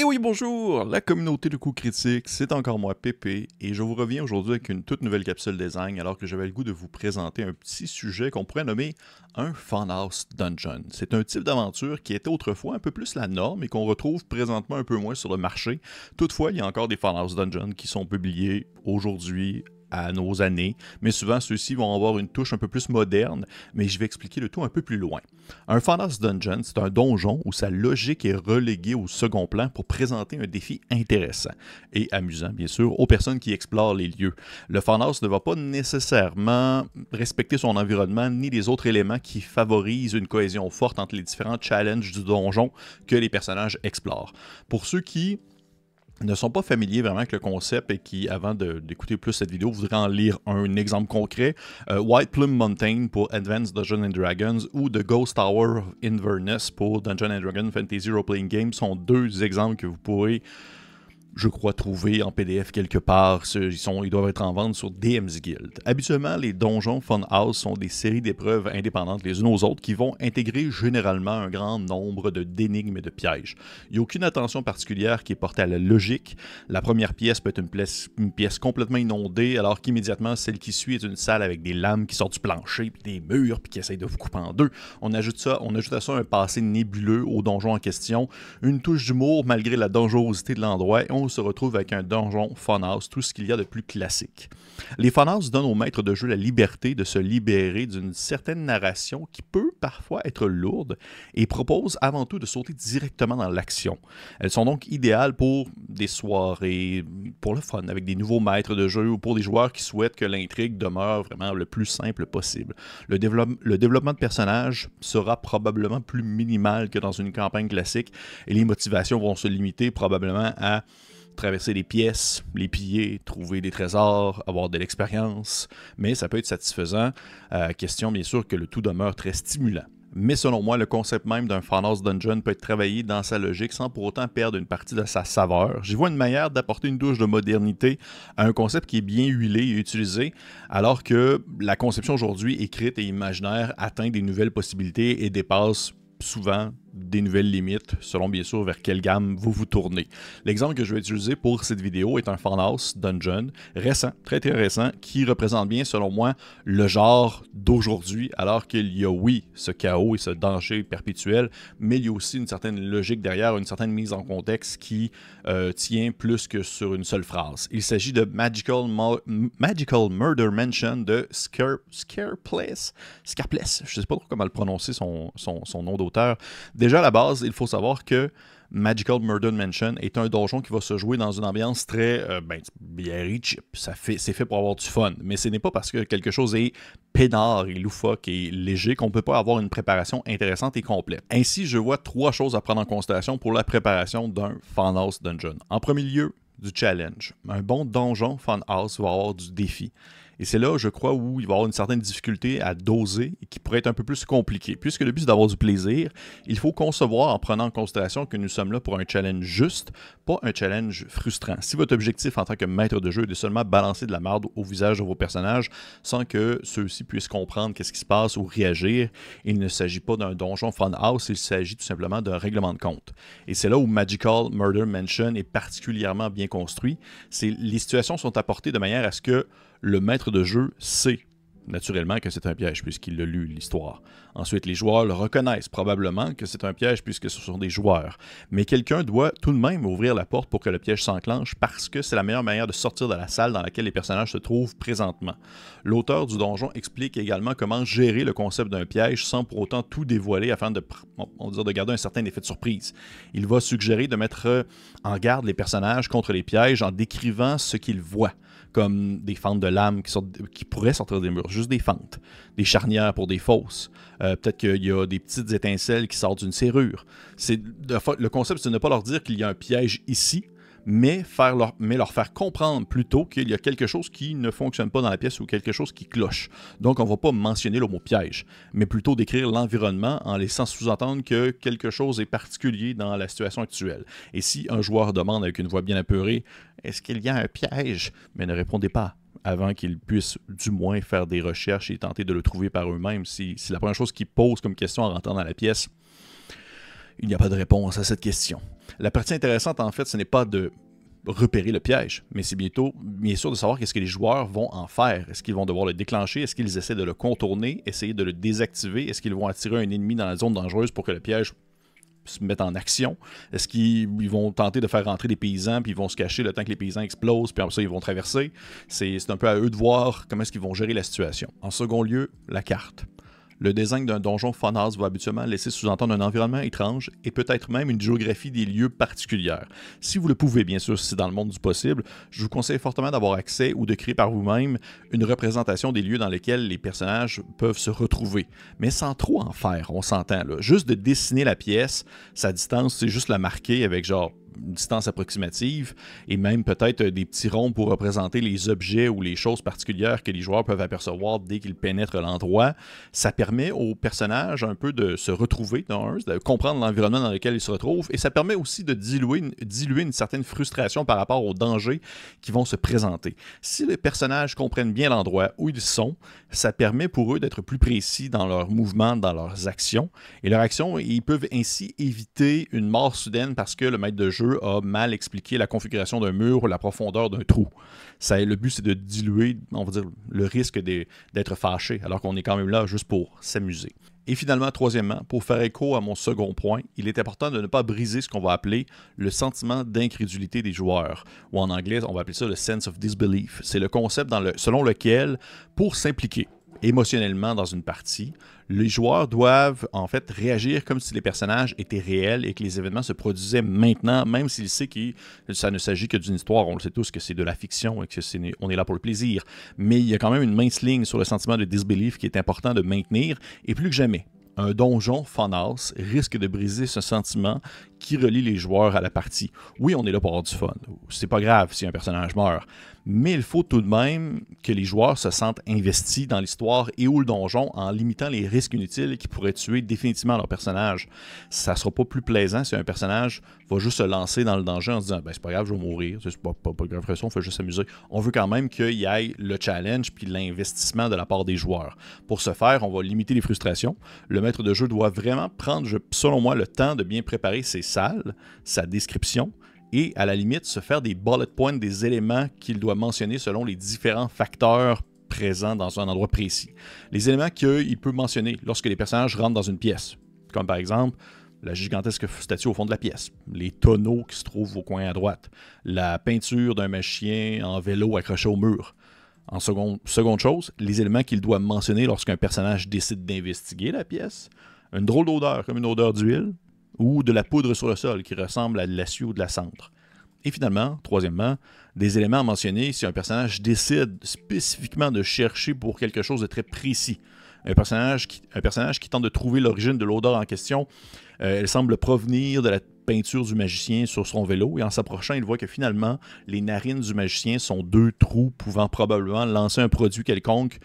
Et oui, bonjour, la communauté de coups critiques, c'est encore moi, Pépé, et je vous reviens aujourd'hui avec une toute nouvelle capsule design, alors que j'avais le goût de vous présenter un petit sujet qu'on pourrait nommer un Funhouse Dungeon. C'est un type d'aventure qui était autrefois un peu plus la norme et qu'on retrouve présentement un peu moins sur le marché. Toutefois, il y a encore des Funhouse Dungeons qui sont publiés aujourd'hui à nos années, mais souvent ceux-ci vont avoir une touche un peu plus moderne, mais je vais expliquer le tout un peu plus loin. Un Funhouse Dungeon, c'est un donjon où sa logique est reléguée au second plan pour présenter un défi intéressant et amusant, bien sûr, aux personnes qui explorent les lieux. Le Funhouse ne va pas nécessairement respecter son environnement ni les autres éléments qui favorisent une cohésion forte entre les différents challenges du donjon que les personnages explorent. Pour ceux qui ne sont pas familiers vraiment avec le concept et qui, avant d'écouter plus cette vidéo, voudraient en lire un exemple concret, euh, White Plume Mountain pour Advanced Dungeons Dragons ou The Ghost Tower of Inverness pour Dungeons and Dragons Fantasy Role Playing Game sont deux exemples que vous pourrez je crois, trouver en PDF quelque part. Ils, sont, ils doivent être en vente sur DM's Guild. Habituellement, les donjons Funhouse sont des séries d'épreuves indépendantes les unes aux autres qui vont intégrer généralement un grand nombre d'énigmes et de pièges. Il n'y a aucune attention particulière qui est portée à la logique. La première pièce peut être une pièce, complètement inondée, alors qu'immédiatement, celle qui suit est une salle avec des lames qui sortent du plancher, puis des murs, puis qui essayent de vous couper en deux. On ajoute, ça, on ajoute à ça un passé nébuleux au donjon en question, une touche d'humour malgré la dangerosité de l'endroit, se retrouve avec un donjon funhouse, tout ce qu'il y a de plus classique. Les funhouse donnent aux maîtres de jeu la liberté de se libérer d'une certaine narration qui peut parfois être lourde et proposent avant tout de sauter directement dans l'action. Elles sont donc idéales pour des soirées, pour le fun, avec des nouveaux maîtres de jeu ou pour des joueurs qui souhaitent que l'intrigue demeure vraiment le plus simple possible. Le, le développement de personnages sera probablement plus minimal que dans une campagne classique et les motivations vont se limiter probablement à traverser les pièces, les piller, trouver des trésors, avoir de l'expérience, mais ça peut être satisfaisant. Euh, question bien sûr que le tout demeure très stimulant. Mais selon moi, le concept même d'un Funhouse Dungeon peut être travaillé dans sa logique sans pour autant perdre une partie de sa saveur. J'y vois une manière d'apporter une douche de modernité à un concept qui est bien huilé et utilisé, alors que la conception aujourd'hui écrite et imaginaire atteint des nouvelles possibilités et dépasse souvent des nouvelles limites, selon bien sûr vers quelle gamme vous vous tournez. L'exemple que je vais utiliser pour cette vidéo est un Funhouse Dungeon récent, très très récent, qui représente bien selon moi le genre d'aujourd'hui, alors qu'il y a oui ce chaos et ce danger perpétuel, mais il y a aussi une certaine logique derrière, une certaine mise en contexte qui euh, tient plus que sur une seule phrase. Il s'agit de Magical, Magical Murder Mansion de Scareplace, je ne sais pas trop comment le prononcer son, son, son nom d'auteur. Déjà, à la base, il faut savoir que Magical Murder Mansion est un donjon qui va se jouer dans une ambiance très euh, ben, bien riche. Ça fait, c'est fait pour avoir du fun. Mais ce n'est pas parce que quelque chose est peinard et loufoque et léger qu'on ne peut pas avoir une préparation intéressante et complète. Ainsi, je vois trois choses à prendre en considération pour la préparation d'un Funhouse Dungeon. En premier lieu, du challenge. Un bon donjon Funhouse va avoir du défi. Et c'est là, je crois, où il va y avoir une certaine difficulté à doser et qui pourrait être un peu plus compliqué. Puisque le but, c'est d'avoir du plaisir, il faut concevoir en prenant en considération que nous sommes là pour un challenge juste, pas un challenge frustrant. Si votre objectif en tant que maître de jeu est de seulement balancer de la merde au visage de vos personnages sans que ceux-ci puissent comprendre qu'est-ce qui se passe ou réagir, il ne s'agit pas d'un donjon house, il s'agit tout simplement d'un règlement de compte. Et c'est là où Magical Murder Mansion est particulièrement bien construit. Les situations sont apportées de manière à ce que le maître de jeu sait naturellement que c'est un piège puisqu'il a lu l'histoire. Ensuite, les joueurs le reconnaissent probablement que c'est un piège puisque ce sont des joueurs. Mais quelqu'un doit tout de même ouvrir la porte pour que le piège s'enclenche parce que c'est la meilleure manière de sortir de la salle dans laquelle les personnages se trouvent présentement. L'auteur du donjon explique également comment gérer le concept d'un piège sans pour autant tout dévoiler afin de, de garder un certain effet de surprise. Il va suggérer de mettre en garde les personnages contre les pièges en décrivant ce qu'ils voient comme des fentes de lames qui, qui pourraient sortir des murs, juste des fentes, des charnières pour des fosses. Euh, peut-être qu'il y a des petites étincelles qui sortent d'une serrure. C'est le concept, c'est de ne pas leur dire qu'il y a un piège ici, mais, faire leur, mais leur faire comprendre plutôt qu'il y a quelque chose qui ne fonctionne pas dans la pièce ou quelque chose qui cloche. Donc, on ne va pas mentionner le mot piège, mais plutôt décrire l'environnement en laissant sous-entendre que quelque chose est particulier dans la situation actuelle. Et si un joueur demande avec une voix bien apeurée Est-ce qu'il y a un piège? Mais ne répondez pas avant qu'ils puissent du moins faire des recherches et tenter de le trouver par eux-mêmes. Si, si la première chose qu'ils posent comme question en rentrant dans la pièce, il n'y a pas de réponse à cette question. La partie intéressante, en fait, ce n'est pas de repérer le piège, mais c'est bientôt, bien sûr, de savoir qu'est-ce que les joueurs vont en faire. Est-ce qu'ils vont devoir le déclencher? Est-ce qu'ils essaient de le contourner? Essayer de le désactiver? Est-ce qu'ils vont attirer un ennemi dans la zone dangereuse pour que le piège se mette en action? Est-ce qu'ils vont tenter de faire rentrer des paysans, puis ils vont se cacher le temps que les paysans explosent, puis après ça, ils vont traverser? C'est un peu à eux de voir comment est-ce qu'ils vont gérer la situation. En second lieu, la carte. Le design d'un donjon Funhouse va habituellement laisser sous-entendre un environnement étrange et peut-être même une géographie des lieux particulière. Si vous le pouvez, bien sûr, si c'est dans le monde du possible, je vous conseille fortement d'avoir accès ou de créer par vous-même une représentation des lieux dans lesquels les personnages peuvent se retrouver. Mais sans trop en faire, on s'entend. Juste de dessiner la pièce, sa distance, c'est juste la marquer avec genre distance approximative et même peut-être des petits ronds pour représenter les objets ou les choses particulières que les joueurs peuvent apercevoir dès qu'ils pénètrent l'endroit. Ça permet aux personnages un peu de se retrouver, de comprendre l'environnement dans lequel ils se retrouvent et ça permet aussi de diluer, diluer une certaine frustration par rapport aux dangers qui vont se présenter. Si les personnages comprennent bien l'endroit où ils sont, ça permet pour eux d'être plus précis dans leurs mouvements, dans leurs actions et leurs actions, ils peuvent ainsi éviter une mort soudaine parce que le maître de jeu a mal expliqué la configuration d'un mur ou la profondeur d'un trou. Ça, le but, c'est de diluer, on va dire, le risque d'être fâché, alors qu'on est quand même là juste pour s'amuser. Et finalement, troisièmement, pour faire écho à mon second point, il est important de ne pas briser ce qu'on va appeler le sentiment d'incrédulité des joueurs, ou en anglais, on va appeler ça le sense of disbelief. C'est le concept selon lequel, pour s'impliquer émotionnellement dans une partie, les joueurs doivent en fait réagir comme si les personnages étaient réels et que les événements se produisaient maintenant, même s'ils savent que ça ne s'agit que d'une histoire. On le sait tous que c'est de la fiction et que est, on est là pour le plaisir. Mais il y a quand même une mince ligne sur le sentiment de disbelief qui est important de maintenir et plus que jamais un donjon Funhouse risque de briser ce sentiment qui relie les joueurs à la partie. Oui, on est là pour avoir du fun. C'est pas grave si un personnage meurt. Mais il faut tout de même que les joueurs se sentent investis dans l'histoire et ou le donjon en limitant les risques inutiles qui pourraient tuer définitivement leur personnage. Ça sera pas plus plaisant si un personnage va juste se lancer dans le danger en se disant ben, c'est pas grave, je vais mourir, c'est pas, pas, grave, on fait juste s'amuser. On veut quand même qu'il y ait le challenge puis l'investissement de la part des joueurs. Pour ce faire, on va limiter les frustrations. Le maître de jeu doit vraiment prendre, selon moi, le temps de bien préparer ses salles, sa description, et à la limite se faire des bullet points des éléments qu'il doit mentionner selon les différents facteurs présents dans un endroit précis. Les éléments qu'il peut mentionner lorsque les personnages rentrent dans une pièce, comme par exemple la gigantesque statue au fond de la pièce, les tonneaux qui se trouvent au coin à droite, la peinture d'un magicien en vélo accroché au mur. En seconde, seconde chose, les éléments qu'il doit mentionner lorsqu'un personnage décide d'investiguer la pièce. Une drôle d'odeur, comme une odeur d'huile, ou de la poudre sur le sol qui ressemble à de l'acier ou de la cendre. Et finalement, troisièmement, des éléments mentionnés si un personnage décide spécifiquement de chercher pour quelque chose de très précis. Un personnage qui, un personnage qui tente de trouver l'origine de l'odeur en question, euh, elle semble provenir de la peinture du magicien sur son vélo et en s'approchant, il voit que finalement, les narines du magicien sont deux trous pouvant probablement lancer un produit quelconque,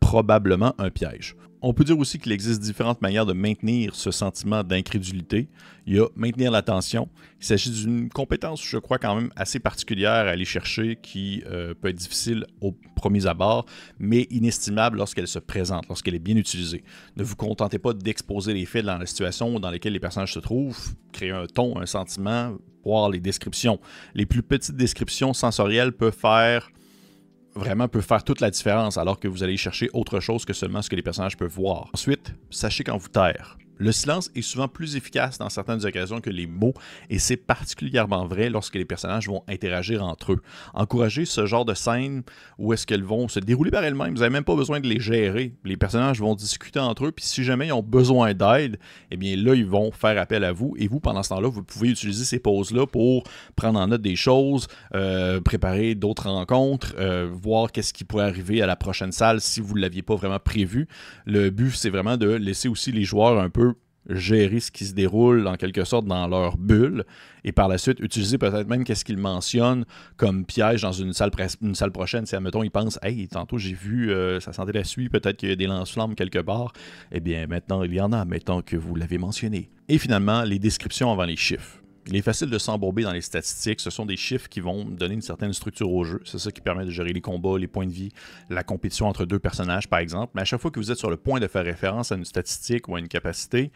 probablement un piège. On peut dire aussi qu'il existe différentes manières de maintenir ce sentiment d'incrédulité. Il y a maintenir l'attention. Il s'agit d'une compétence, je crois, quand même assez particulière à aller chercher qui euh, peut être difficile au premier abord, mais inestimable lorsqu'elle se présente, lorsqu'elle est bien utilisée. Ne vous contentez pas d'exposer les faits dans la situation dans laquelle les personnages se trouvent. Créer un ton, un sentiment, voir les descriptions. Les plus petites descriptions sensorielles peuvent faire vraiment peut faire toute la différence alors que vous allez chercher autre chose que seulement ce que les personnages peuvent voir. Ensuite, sachez quand vous taire. Le silence est souvent plus efficace dans certaines occasions que les mots, et c'est particulièrement vrai lorsque les personnages vont interagir entre eux. Encourager ce genre de scène où est-ce qu'elles vont se dérouler par elles-mêmes, vous n'avez même pas besoin de les gérer. Les personnages vont discuter entre eux, puis si jamais ils ont besoin d'aide, eh bien là, ils vont faire appel à vous, et vous, pendant ce temps-là, vous pouvez utiliser ces pauses-là pour prendre en note des choses, euh, préparer d'autres rencontres, euh, voir qu'est-ce qui pourrait arriver à la prochaine salle si vous ne l'aviez pas vraiment prévu. Le but, c'est vraiment de laisser aussi les joueurs un peu gérer ce qui se déroule en quelque sorte dans leur bulle et par la suite utiliser peut-être même qu'est-ce qu'ils mentionnent comme piège dans une salle, une salle prochaine. Si, admettons, ils pensent Hey, tantôt j'ai vu, euh, ça sentait la suie, peut-être qu'il y a des lance-flammes quelque part. Eh bien, maintenant, il y en a, mettons que vous l'avez mentionné. Et finalement, les descriptions avant les chiffres. Il est facile de s'embourber dans les statistiques. Ce sont des chiffres qui vont donner une certaine structure au jeu. C'est ça qui permet de gérer les combats, les points de vie, la compétition entre deux personnages, par exemple. Mais à chaque fois que vous êtes sur le point de faire référence à une statistique ou à une capacité,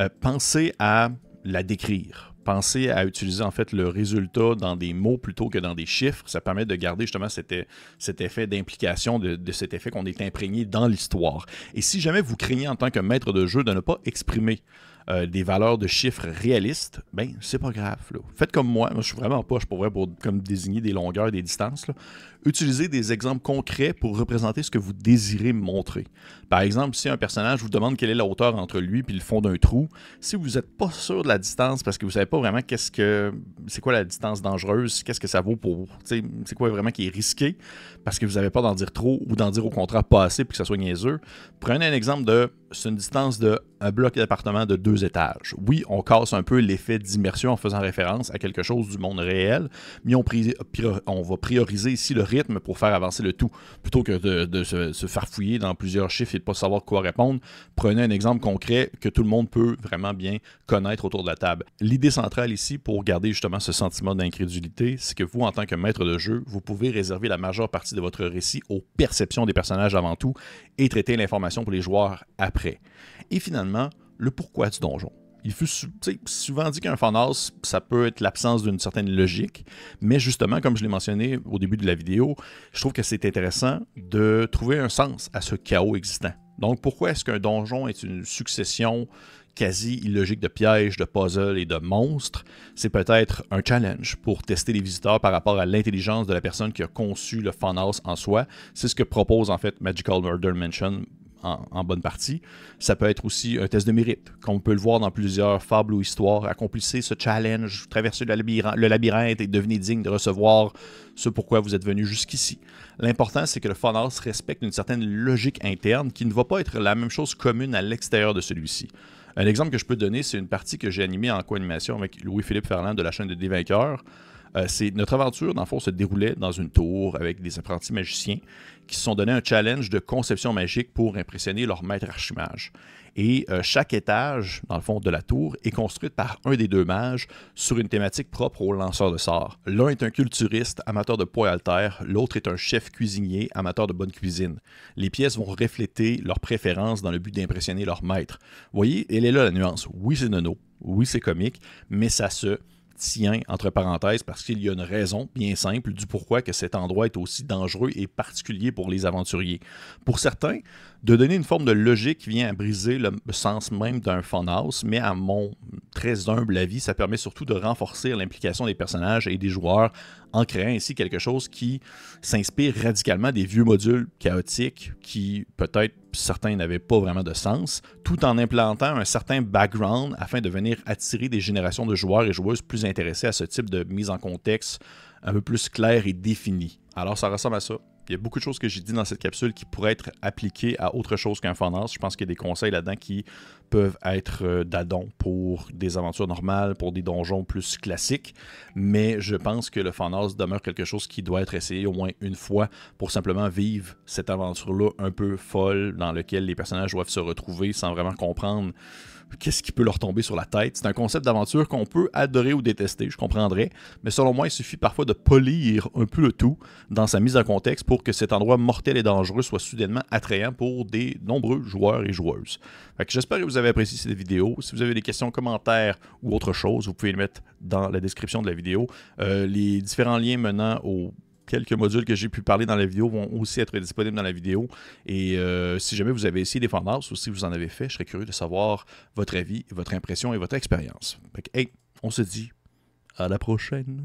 euh, pensez à la décrire. Pensez à utiliser en fait le résultat dans des mots plutôt que dans des chiffres. Ça permet de garder justement cet, cet effet d'implication, de, cet effet qu'on est imprégné dans l'histoire. Et si jamais vous craignez en tant que maître de jeu de ne pas exprimer euh, des valeurs de chiffres réalistes, ben c'est pas grave. Faites comme moi. Moi, je suis vraiment pas, je pourrais pour comme désigner des longueurs, des distances. Utilisez des exemples concrets pour représenter ce que vous désirez montrer. Par exemple, si un personnage vous demande quelle est la hauteur entre lui et le fond d'un trou, si vous n'êtes pas sûr de la distance parce que vous savez pas vraiment qu'est-ce que c'est quoi la distance dangereuse, qu'est-ce que ça vaut pour c'est quoi vraiment qui est risqué parce que vous n'avez pas d'en dire trop ou d'en dire au contraire pas assez pour que ça soit niaiseux. Prenez un exemple de c'est une distance de un bloc d'appartement de Oui, on casse un peu l'effet d'immersion en faisant référence à quelque chose du monde réel, mais on, on va prioriser ici le rythme pour faire avancer le tout, plutôt que de, se, se, farfouiller dans plusieurs chiffres et de ne pas savoir quoi répondre. Prenez un exemple concret que tout le monde peut vraiment bien connaître autour de la table. L'idée centrale ici, pour garder justement ce sentiment d'incrédulité, c'est que vous, en tant que maître de jeu, vous pouvez réserver la majeure partie de votre récit aux perceptions des personnages avant tout et traiter l'information pour les joueurs après. Et finalement, le pourquoi du donjon. Il fut souvent dit qu'un fanhouse, ça peut être l'absence d'une certaine logique, mais justement, comme je l'ai mentionné au début de la vidéo, je trouve que c'est intéressant de trouver un sens à ce chaos existant. Donc, pourquoi est-ce qu'un donjon est une succession quasi illogique de pièges, de puzzles et de monstres, c'est peut-être un challenge pour tester les visiteurs par rapport à l'intelligence de la personne qui a conçu le funhouse en soi. C'est ce que propose en fait Magical Murder Mansion en, bonne partie. Ça peut être aussi un test de mérite, comme on peut le voir dans plusieurs fables ou histoires. Accomplissez ce challenge, traversez le labyrinthe, et devenez digne de recevoir ce pourquoi vous êtes venu jusqu'ici. L'important, c'est que le funhouse respecte une certaine logique interne qui ne va pas être la même chose commune à l'extérieur de celui-ci. Un exemple que je peux donner, c'est une partie que j'ai animée en co-animation avec Louis-Philippe Ferland de la chaîne de Des Vainqueurs. Euh, c'est notre aventure, dans le fond, se déroulait dans une tour avec des apprentis magiciens qui se sont donné un challenge de conception magique pour impressionner leur maître archimage. Et euh, chaque étage, dans le fond, de la tour est construite par un des deux mages sur une thématique propre aux lanceurs de sorts. L'un est un culturiste, amateur de poids alter, l'autre est un chef cuisinier, amateur de bonne cuisine. Les pièces vont refléter leurs préférences dans le but d'impressionner leur maître. Vous voyez, elle est là la nuance. Oui, c'est nono, oui, c'est comique, mais ça se entre parenthèses parce qu'il y a une raison bien simple du pourquoi que cet endroit est aussi dangereux et particulier pour les aventuriers. Pour certains, de donner une forme de logique vient à briser le sens même d'un funhouse, mais à mon très humble avis, ça permet surtout de renforcer l'implication des personnages et des joueurs en créant ainsi quelque chose qui s'inspire radicalement des vieux modules chaotiques qui peut-être certains n'avaient pas vraiment de sens, tout en implantant un certain background afin de venir attirer des générations de joueurs et joueuses plus intéressés à ce type de mise en contexte un peu plus clair et défini. Alors ça ressemble à ça. Il y a beaucoup de choses que j'ai dit dans cette capsule qui pourraient être appliquées à autre chose qu'un funhouse. Je pense qu'il y a des conseils là-dedans qui peuvent être euh, d'adon pour des aventures normales, pour des donjons plus classiques. Mais je pense que le funhouse demeure quelque chose qui doit être essayé au moins une fois pour simplement vivre cette aventure-là un peu folle dans laquelle les personnages doivent se retrouver sans vraiment comprendre qu'est-ce qui peut leur tomber sur la tête. C'est un concept d'aventure qu'on peut adorer ou détester, je comprendrais, mais selon moi, il suffit parfois de polir un peu le tout dans sa mise en contexte pour que cet endroit mortel et dangereux soit soudainement attrayant pour des nombreux joueurs et joueuses. J'espère que vous avez apprécié cette vidéo. Si vous avez des questions, commentaires ou autre chose, vous pouvez les mettre dans la description de la vidéo. Euh, les différents liens menant au quelques modules que j'ai pu parler dans la vidéo vont aussi être disponibles dans la vidéo. Et euh, si jamais vous avez essayé des Fandas ou si vous en avez fait, je serais curieux de savoir votre avis, votre impression et votre expérience. Hey, on se dit à la prochaine.